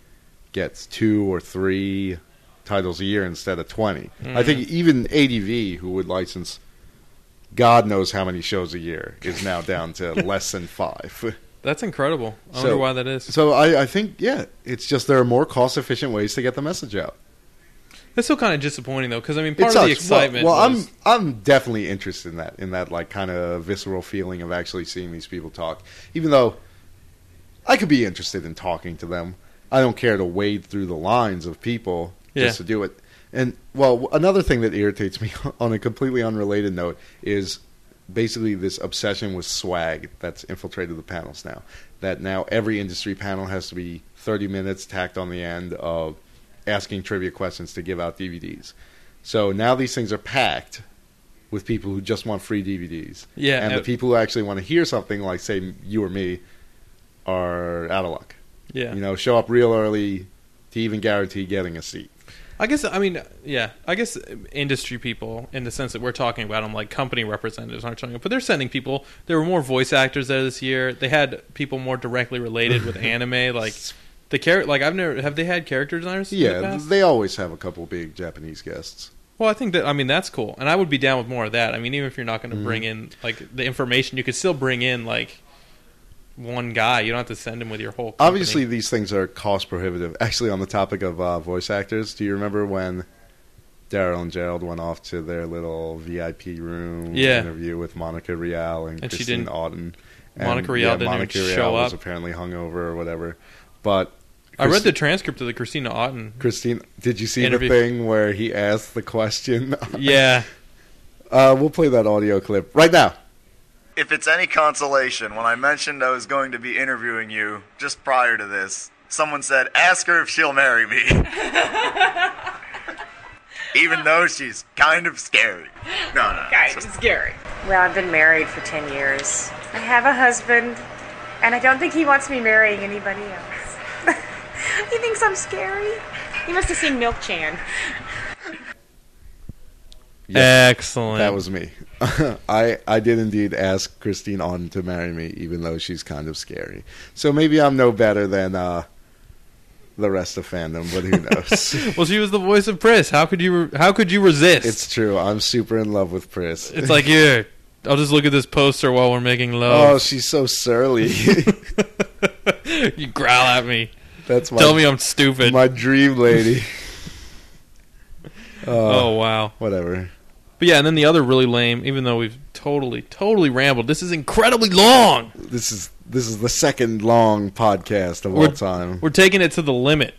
gets two or three titles a year instead of 20. I mm. think even ADV, who would license God knows how many shows a year, is now down to (laughs) less than five. That's incredible. I So- wonder why that is. So I, I think, yeah, it's just there are more cost efficient ways to get the message out. That's still kind of disappointing though, because I mean, part of the sucks. Well- excitement. Well, was, I'm I'm definitely interested in that in that like kind of visceral feeling of actually seeing these people talk. Even though I could be interested in talking to them, I don't care to wade through the lines of people just to do it. And well, another thing that irritates me (laughs) on a completely unrelated note is basically this obsession with swag that's infiltrated the panels now. That now every industry panel has to be 30 minutes tacked on the end of asking trivia questions to give out DVDs. So now these things are packed with people who just want free DVDs. Yeah, And uh, the people who actually want to hear something, like, say, you or me, are out of luck. yeah. You know, show up real early to even guarantee getting a seat. I guess I mean yeah. I guess industry people, in the sense that we're talking about them, like company representatives, aren't showing up, but they're sending people. There were more voice actors there this year. They had people more directly related with (laughs) anime, like the character. Like I've never have they had character designers? the Yeah, past? they always have a couple big Japanese guests. Well, I think that I mean that's cool, and I would be down with more of that. I mean, even if you're not going to Mm-hmm. bring in like the information, you could still bring in like one guy. You don't have to send him with your whole. Company. Obviously, these things are cost prohibitive. (laughs) Actually, on the topic of uh, voice actors, do you remember when Daryl and Gerald went off to their little VIP room Yeah. interview with Monica Rial and, And didn't- Auten? Monica Rial didn't even Monica Rial show was up. apparently hungover or whatever. But I read the transcript of the Christina Auten. Christine, did you see Interview. the thing where he asked the question? (laughs) Yeah, uh, we'll play that audio clip right now. If it's any consolation, when I mentioned I was going to be interviewing you just prior to this, someone said, Ask her if she'll marry me. (laughs) Even though she's kind of scary. No, no. Guys, it's scary. Well, I've been married for 10 years. I have a husband, and I don't think he wants me marrying anybody else. (laughs) he thinks I'm scary. He must have seen Milk Chan. excellent. That was me. (laughs) I I did indeed ask Christine on to marry me, even though she's kind of scary. So maybe I'm no better than uh, the rest of fandom, but who knows? (laughs) well, she was the voice of Pris. How could you? How could you resist? it's true. I'm super in love with Pris. It's like here. I'll just look at this poster while we're making love. oh, she's so surly. (laughs) you growl at me. That's my Tell me I'm stupid. my dream lady. oh wow. Whatever. But yeah, and then the other really lame. Even though we've totally, totally rambled, this is incredibly long. This is this is the second long podcast of all We're- time. We're taking it to the limit.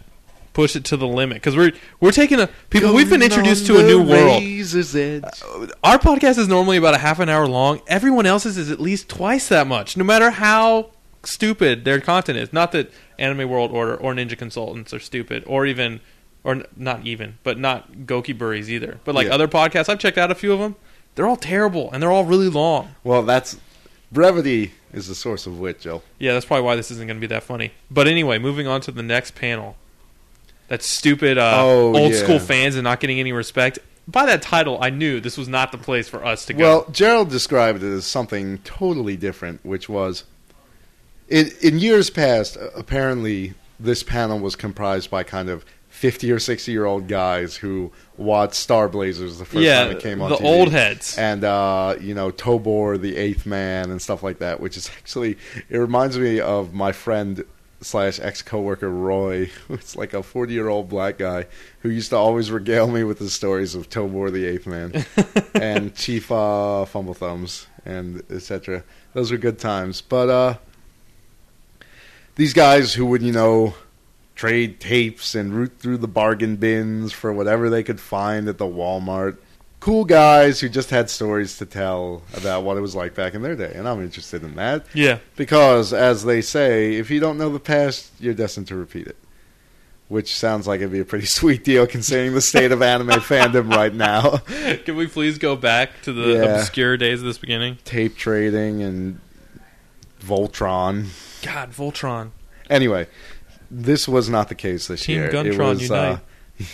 Push it to the limit because we're we're taking a people. we've been introduced to a new world. edge. Uh, our podcast is normally about a half an hour long. Everyone else's is at least twice that much. No matter how stupid their content is. Not that Anime World Order or Ninja Consultants are stupid, or even, or not even, but not Goki Buris either. But like Yeah. other podcasts, I've checked out a few of them. They're all terrible and they're all really long. Well, that's brevity is the source of wit, Joe. Yeah, that's probably why this isn't going to be that funny. But anyway, moving on to the next panel. That stupid uh, Oh, old yeah. school fans and not getting any respect. By that title, I knew this was not the place for us to go. Well, Gerald described it as something totally different, which was in, in years past. Apparently, this panel was comprised by kind of fifty or sixty year old guys who watched Star Blazers the first Yeah, time it came on. the TV. old heads. and uh, you know Tobor, the Eighth Man, and stuff like that. Which is actually it reminds me of my friend slash ex coworker Roy, (laughs) who's like a forty year old black guy who used to always regale me with the stories of Tobor, the Eighth Man, (laughs) and Chief uh, Fumble Thumbs, and etc. Those were good times. But uh, these guys who would you know trade tapes and root through the bargain bins for whatever they could find at the Walmart. Cool guys who just had stories to tell about what it was like back in their day, and I'm interested in that yeah. because, as they say, if you don't know the past, you're destined to repeat it. Which sounds like it'd be a pretty (laughs) sweet deal considering the state of anime (laughs) fandom right now. Can we please go back to the Yeah. obscure days of this beginning? Tape trading and Voltron. God, Voltron. Anyway, this was not the case this Team year. Guntron it was, unite.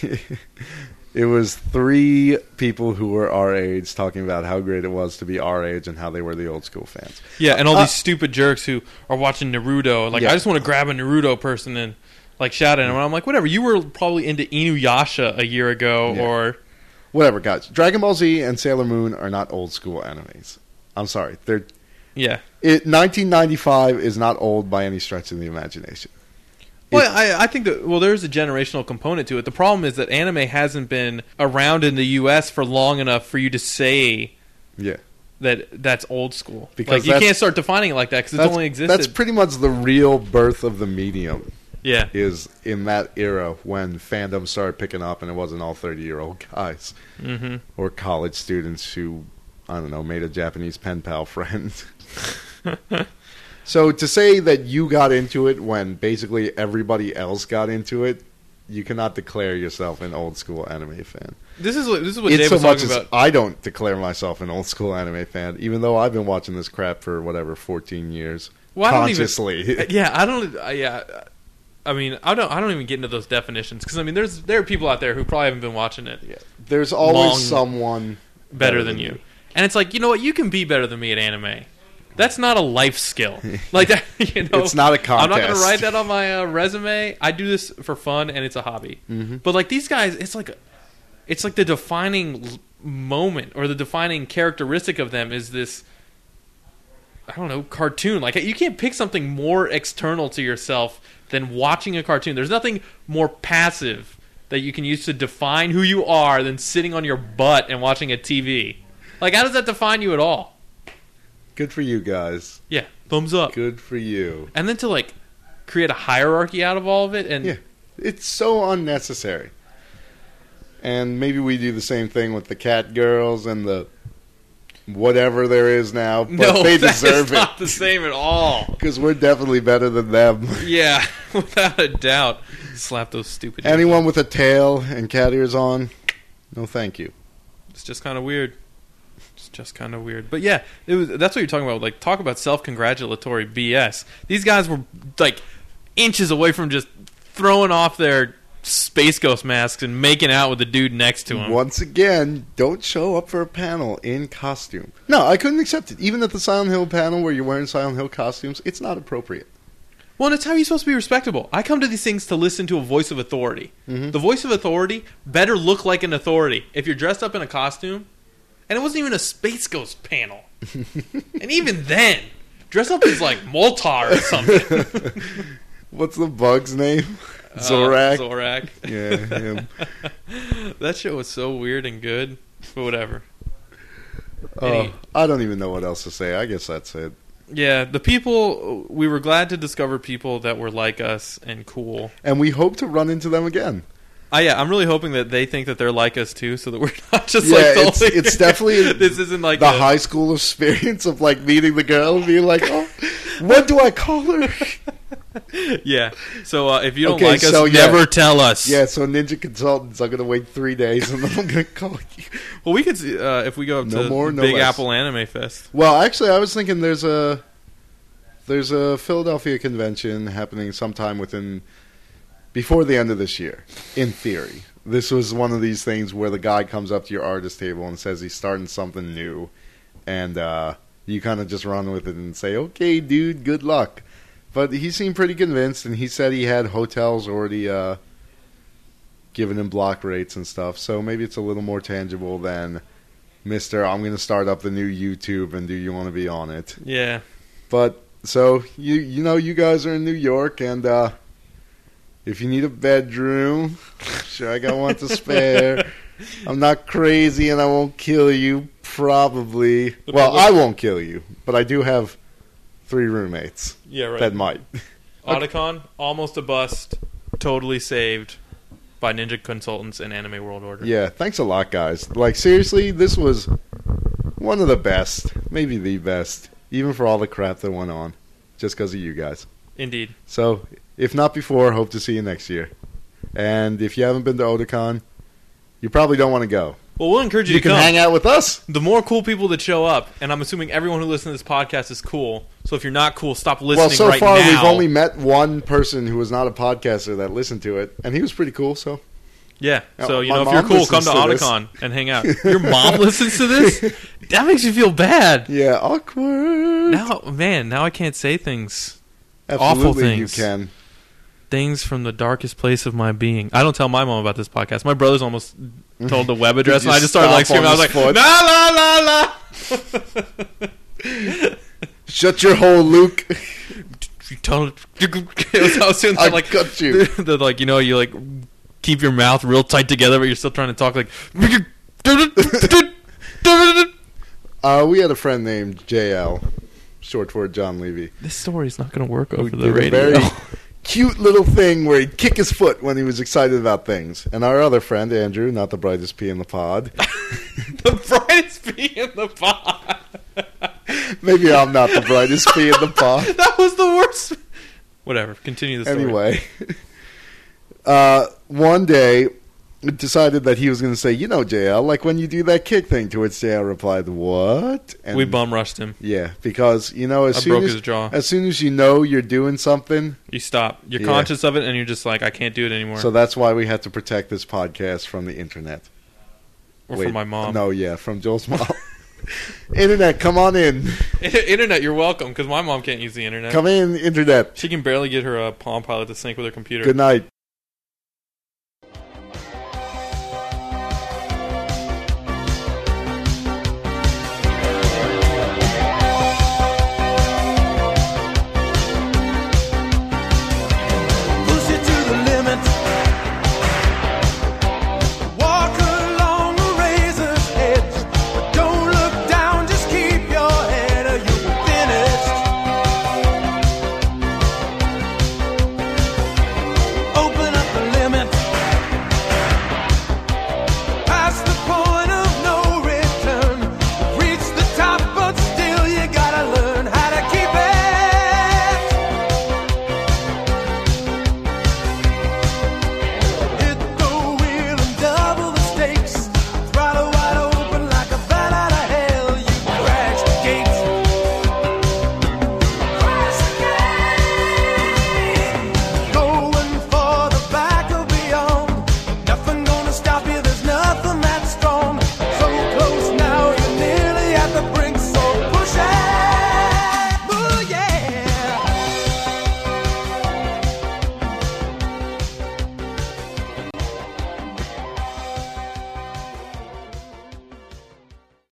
Uh, (laughs) it was three people who were our age talking about how great it was to be our age and how they were the old school fans. Yeah, and all Uh, these stupid jerks who are watching Naruto. Like, Yeah. I just want to grab a Naruto person and like shout at him. And I'm like, whatever. You were probably into Inuyasha a year ago, Yeah. or Whatever, guys. Dragon Ball Z and Sailor Moon are not old school animes. I'm sorry. They're yeah. it, 1995 is not old by any stretch of the imagination. Well, I, I think that well, there's a generational component to it. The problem is that anime hasn't been around in the U.S. for long enough for you to say Yeah. that that's old school. Because like you that's- can't start defining it like that because it's only existed. that's pretty much the real birth of the medium. yeah, is in that era when fandom started picking up and it wasn't all 30 year old (laughs) guys hmm or college students who i don't know made a japanese pen pal friend (laughs) so to say that you got into it when basically everybody else got into it you cannot declare yourself an old school anime fan this is what this is what it's Dave so was much talking as about. i don't declare myself an old school anime fan even though i've been watching this crap for whatever 14 years Well, don't even- consciously (laughs) yeah, I don't. Uh, yeah, I mean, I don't. I don't even get into those definitions because I mean, there's there are people out there who probably haven't been watching it There's always someone better than you, and it's like you know what, you can be better than me at anime. That's not a life skill. (laughs) Like that, (laughs) you know, It's not a I'm not going to write that on my uh, resume. I do this for fun, and it's a hobby. Mm-hmm. But like these guys, it's like, it's like the defining moment or the defining characteristic of them is this. I don't know, cartoon. Like you can't pick something more external to yourself than watching a cartoon. There's nothing more passive that you can use to define who you are than sitting on your butt and watching a TV. Like how does that define you at all? Good for you guys. Yeah, thumbs up. Good for you. And then to like create a hierarchy out of all of it and Yeah. It's so unnecessary. And maybe we do the same thing with the cat girls and the whatever there is now, but no, they (laughs) that is deserve not it the same at all. (laughs) because we're definitely better than them. (laughs) Yeah, without a doubt. Slap those stupid. Anyone with a tail and cat ears on, no thank you. It's just kind of weird. Just kind of weird. But yeah, it was. That's what you're talking about. Like talk about self-congratulatory BS. These guys were like inches away from just throwing off their space ghost masks and making out with the dude next to him. Once again, don't show up for a panel in costume. No, I couldn't accept it. Even at the Silent Hill panel where you're wearing Silent Hill costumes, it's not appropriate. Well, and it's how you're supposed to be respectable. I come to these things to listen to a voice of authority. Mm-hmm. The voice of authority better look like an authority. If you're dressed up in a costume, and it wasn't even a Space Ghost panel, and even then, dress up as like Moltar or something. (laughs) What's the bug's name? Uh, Zorak. Zorak. yeah, him. (laughs) That shit was so weird and good, but whatever. Oh, Any- I don't even know what else to say. I guess that's it. Yeah, the people. We were glad to discover people that were like us and cool. And we hope to run into them again. I yeah, I'm really hoping that they think that they're like us too, so that we're (laughs) not just Yeah, like it's- it's definitely (laughs) this isn't like the a- high school experience of like meeting the girl and being like, oh, what do I call her? (laughs) Yeah. So uh, if you don't Okay, like us, so, yeah. never tell us. yeah, so Ninja Consultants, I'm going to wait three days and then I'm going to call you. Well, we could see, uh, if we go up No to more, no Big less. Apple Anime Fest. Well, actually, I was thinking there's a there's a Philadelphia convention happening sometime within before the end of this year. In theory, this was one of these things where the guy comes up to your artist table and says he's starting something new, and uh, you kind of just run with it and say, "Okay, dude, good luck." But he seemed pretty convinced, and he said he had hotels already uh, giving him block rates and stuff. So maybe it's a little more tangible than Mister. I'm going to start up the new YouTube, and do you want to be on it? Yeah. But so you you know you guys are in New York, and uh, if you need a bedroom, (laughs) sure I got one to spare. I'm not crazy, and I won't kill you. Probably. The Well, I won't kill you, but I do have three roommates Yeah. Right. that might. Otakon, almost a bust, totally saved by Ninja Consultants and Anime World Order. Yeah, thanks a lot, guys. Like seriously, this was one of the best, maybe the best, even for all the crap that went on, just because of you guys. Indeed. So, if not before, hope to see you next year. And if you haven't been to Otakon, you probably don't want to go. Well, we'll encourage you, You to can come. hang out with us. the more cool people that show up, and I'm assuming everyone who listens to this podcast is cool. So if you're not cool, stop listening Well, so right far now. we've only met one person who was not a podcaster that listened to it, and he was pretty cool. So, Yeah. So you my know, if you're cool, come to to. Otakon and hang out. (laughs) Your mom listens to this. That makes you feel bad. yeah, awkward. Now, man, now I can't say things. Absolutely, awful you things. can. Things from the darkest place of my being. I don't tell my mom about this podcast. My brother's almost told the web (laughs) address, and I just started like screaming. I was like, foot? la la la. (laughs) Shut your hole, Luke. You told. It was, I was doing I like got you. (laughs) the like you know you like keep your mouth real tight together, but you're still trying to talk like. Uh, we had a friend named JL, short for John Levy. This story's not going to work over the radio. very (laughs) cute little thing where he'd kick his foot when he was excited about things. And our other friend, Andrew, not the brightest pea in the pod. (laughs) the brightest bee in the pod. Maybe I'm not the brightest pea in the (laughs) pod. that was the worst. Whatever. Continue the story. Anyway, uh, one day decided that he was going to say, you know, JL, like when you do that kick thing, to which JL replied, "What?" And we bum rushed him. Yeah, because you know, as I soon broke as his jaw. as soon as you know you're doing something, You stop. You're Yeah. conscious of it, and you're just like, I can't do it anymore. so that's why we had to protect this podcast from the internet. or Wait, from my mom. No, yeah, from Joel's mom. (laughs) internet, come on in. (laughs) internet, you're welcome, because my mom can't use the internet. Come in, internet. She can barely get her uh, Palm Pilot to sync with her computer. Good night.